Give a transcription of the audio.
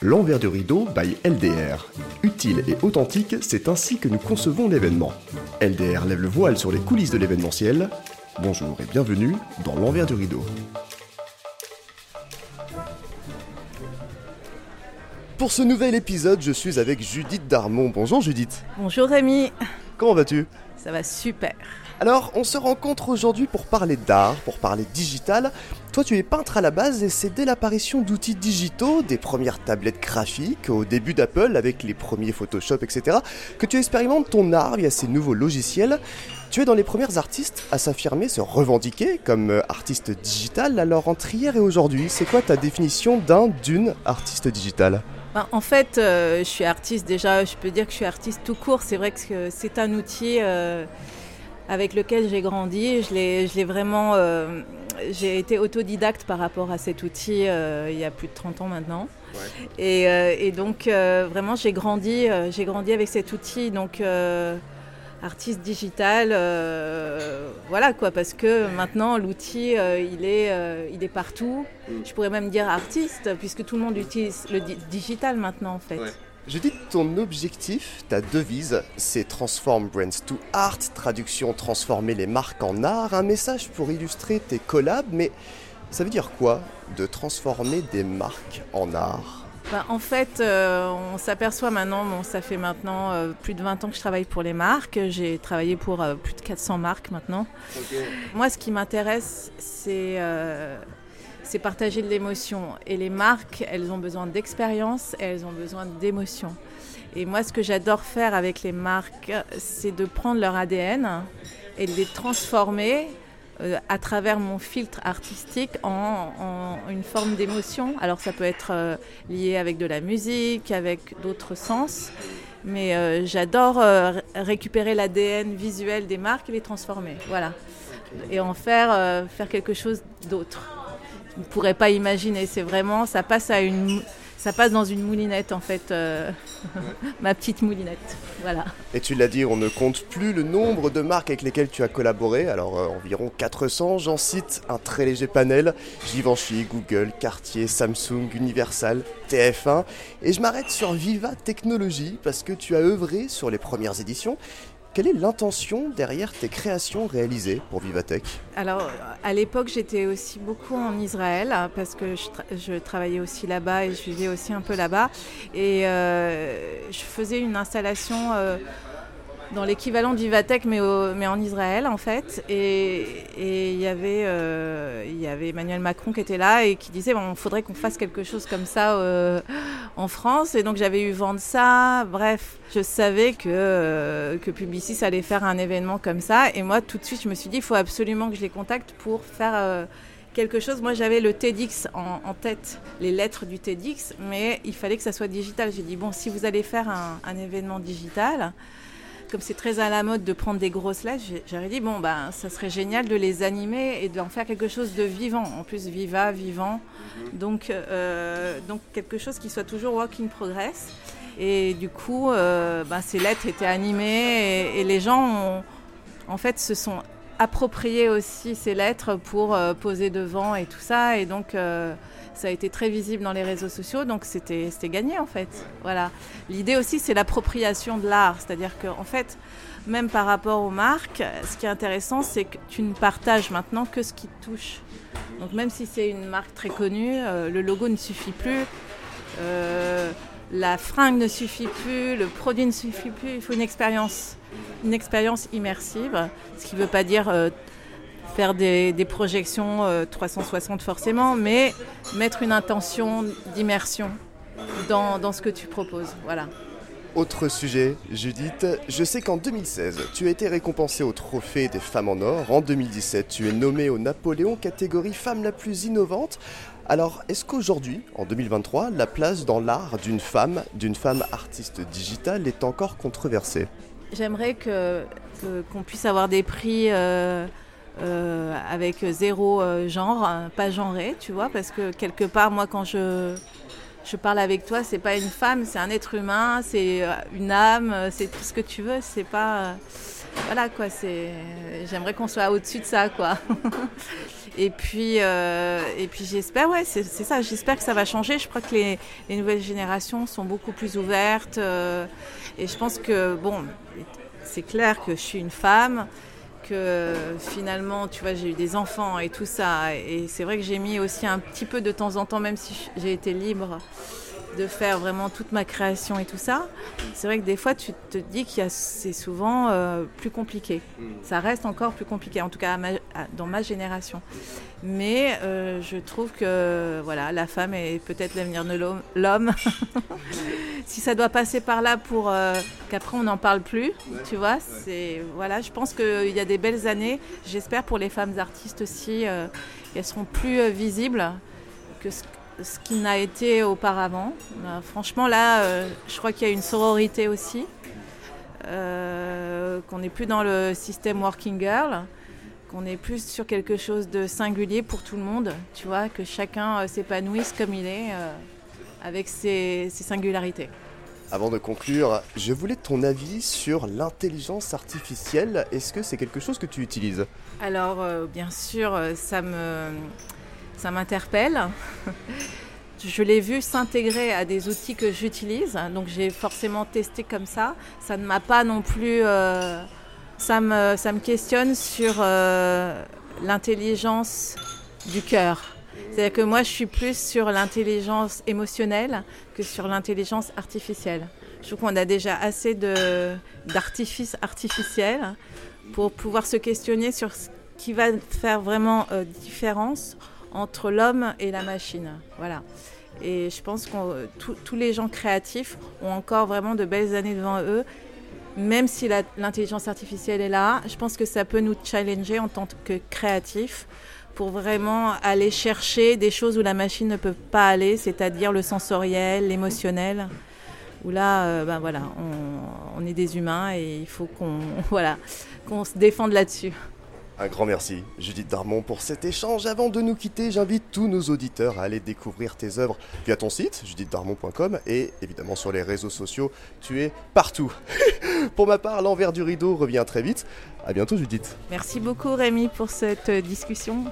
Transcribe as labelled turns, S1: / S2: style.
S1: L'envers du rideau by LDR. Utile et authentique, c'est ainsi que nous concevons l'événement. LDR lève le voile sur les coulisses de l'événementiel. Bonjour et bienvenue dans l'envers du rideau. Pour ce nouvel épisode, je suis avec Judith Darmon. Bonjour Judith.
S2: Bonjour Rémi.
S1: Comment vas-tu
S2: Ça va super.
S1: Alors, on se rencontre aujourd'hui pour parler d'art, pour parler digital. Toi, tu es peintre à la base et c'est dès l'apparition d'outils digitaux, des premières tablettes graphiques, au début d'Apple avec les premiers Photoshop, etc., que tu expérimentes ton art via ces nouveaux logiciels. Tu es dans les premières artistes à s'affirmer, se revendiquer comme euh, artiste digital. Alors, entre hier et aujourd'hui, c'est quoi ta définition d'un, d'une artiste digitale?
S2: Ben, en fait, euh, je suis artiste déjà, je peux dire que je suis artiste tout court. C'est vrai que c'est un outil euh, avec lequel j'ai grandi. Je l'ai vraiment. Euh, j'ai été autodidacte par rapport à cet outil il y a plus de 30 ans maintenant. Et, et, donc, vraiment, j'ai grandi, j'ai grandi avec cet outil. Donc artiste digital, voilà quoi, parce que maintenant l'outil euh, il, est, euh, il est partout. Mm. Je pourrais même dire artiste, puisque tout le monde utilise le digital maintenant en fait.
S1: Je dis ton objectif, ta devise, c'est Transform Brands to Art, traduction transformer les marques en art, un message pour illustrer tes collabs, mais ça veut dire quoi de transformer des marques en art?
S2: Bah, en fait, euh, on s'aperçoit maintenant, bon, ça fait maintenant euh, plus de 20 ans que je travaille pour les marques. J'ai travaillé pour euh, plus de 400 marques maintenant. Moi, ce qui m'intéresse, c'est c'est partager de l'émotion. Et les marques, elles ont besoin d'expérience et elles ont besoin d'émotion. Et moi, ce que j'adore faire avec les marques, c'est de prendre leur ADN et de les transformer euh, à travers mon filtre artistique en, une forme d'émotion. Alors ça peut être euh, lié avec de la musique, avec d'autres sens, mais euh, j'adore récupérer l'ADN visuel des marques et les transformer. Voilà. Et en faire, faire quelque chose d'autre. Je ne pourrais pas imaginer. C'est vraiment, ça passe à une ça passe dans une moulinette en fait, euh, ma petite moulinette. Voilà.
S1: Et tu l'as dit, on ne compte plus le nombre de marques avec lesquelles tu as collaboré. Alors euh, environ 400, j'en cite un très léger panel Givenchy, Google, Cartier, Samsung, Universal, TF1. Et je m'arrête sur Viva Technologies parce que tu as œuvré sur les premières éditions quelle est l'intention derrière tes créations réalisées pour Vivatech?
S2: Alors, à l'époque, j'étais aussi beaucoup en Israël parce que je, travaillais aussi là-bas et je vivais aussi un peu là-bas. Et euh, je faisais une installation euh, dans l'équivalent de Vivatech, mais, mais en Israël en fait. Et il y avait euh, il y avait Emmanuel Macron qui était là et qui disait bon, il faudrait qu'on fasse quelque chose comme ça euh, en France. Et donc j'avais eu vent de ça. Bref, je savais que euh, que Publicis allait faire un événement comme ça. Et moi, tout de suite, je me suis dit il faut absolument que je les contacte pour faire quelque chose. Moi, j'avais le TEDx en, tête, les lettres du TEDx, mais il fallait que ça soit digital. J'ai dit, bon, si vous allez faire un événement digital, comme c'est très à la mode de prendre des grosses lettres, j'aurais dit bon ben ça serait génial de les animer et d'en faire quelque chose de vivant. En plus viva, vivant. Mhm. Donc euh, donc quelque chose qui soit toujours work in progress. Et du coup, euh, ben, ces lettres étaient animées et, les gens ont, en fait se sont appropriés aussi ces lettres pour euh, poser devant et tout ça. Et donc ça a été très visible dans les réseaux sociaux, donc c'était gagné en fait. Voilà. L'idée aussi, c'est l'appropriation de l'art, c'est-à-dire qu'en fait, même par rapport aux marques, ce qui est intéressant, c'est que tu ne partages maintenant que ce qui te touche. Donc même si c'est une marque très connue, euh, le logo ne suffit plus. Euh, la fringue ne suffit plus, le produit ne suffit plus, il faut une expérience, une expérience immersive, ce qui ne veut pas dire euh, faire des, projections 360 euh, forcément, mais mettre une intention d'immersion dans, dans, ce que tu proposes. Voilà.
S1: Autre sujet, Judith, je sais qu'en 2016, tu as été récompensée au trophée des femmes en or. En 2017, tu es nommée au Napoléon catégorie femme la plus innovante. Alors, est-ce qu'aujourd'hui, en 2023, la place dans l'art d'une femme, d'une femme artiste digitale est encore controversée?
S2: J'aimerais que, qu'on puisse avoir des prix euh, euh, avec zéro euh, genre, euh, pas genré, tu vois, parce que quelque part, moi, quand je, je parle avec toi, c'est pas une femme, c'est un être humain, c'est une âme, c'est tout ce que tu veux, c'est pas. voilà, quoi, c'est. J'aimerais qu'on soit au-dessus de ça, quoi. Et puis, euh, et puis j'espère, ouais, c'est ça, j'espère que ça va changer. Je crois que les, les nouvelles générations sont beaucoup plus ouvertes. Euh, et je pense que, bon, c'est clair que je suis une femme, que finalement, tu vois, j'ai eu des enfants et tout ça. Et c'est vrai que j'ai mis aussi un petit peu de temps en temps, même si j'ai été libre, de faire vraiment toute ma création et tout ça, c'est vrai que des fois tu te dis que c'est souvent euh, plus compliqué. Mm. Ça reste encore plus compliqué, en tout cas dans ma génération. Mais euh, je trouve que voilà, la femme est peut-être l'avenir de l'homme. si ça doit passer par là pour euh, qu'après on n'en parle plus, tu vois, c'est voilà, je pense qu'il y a des belles années. J'espère pour les femmes artistes aussi qu'elles seront plus visibles que ce ce qui n'a été auparavant. Euh, franchement, là, euh, je crois qu'il y a une sororité aussi, euh, qu'on n'est plus dans le système working girl, qu'on est plus sur quelque chose de singulier pour tout le monde, tu vois, que chacun s'épanouisse comme il est, avec ses, ses singularités.
S1: Avant de conclure, je voulais ton avis sur l'intelligence artificielle. Est-ce que c'est quelque chose que tu utilises?
S2: Alors, bien sûr, ça me ça m'interpelle. Je l'ai vu s'intégrer à des outils que j'utilise, donc j'ai forcément testé comme ça. Ça ne m'a pas non plus. Euh, ça, me, ça me questionne sur euh, l'intelligence du cœur. C'est-à-dire que moi, je suis plus sur l'intelligence émotionnelle que sur l'intelligence artificielle. Je trouve qu'on a déjà assez d'artifices artificiels pour pouvoir se questionner sur ce qui va faire vraiment euh, différence entre l'homme et la machine. Voilà. Et je pense que tous les gens créatifs ont encore vraiment de belles années devant eux. Même si l'intelligence artificielle est là, je pense que ça peut nous challenger en tant que créatifs pour vraiment aller chercher des choses où la machine ne peut pas aller, c'est-à-dire le sensoriel, l'émotionnel. Où là, euh, ben voilà, on, on, est des humains et il faut qu'on voilà, qu'on se défende là-dessus.
S1: Un grand merci, Judith Darmon, pour cet échange. Avant de nous quitter, j'invite tous nos auditeurs à aller découvrir tes œuvres via ton site, judithdarmon.com, et évidemment sur les réseaux sociaux. Tu es partout. pour ma part, l'envers du rideau revient très vite. À bientôt, Judith.
S2: Merci beaucoup, Rémi, pour cette discussion.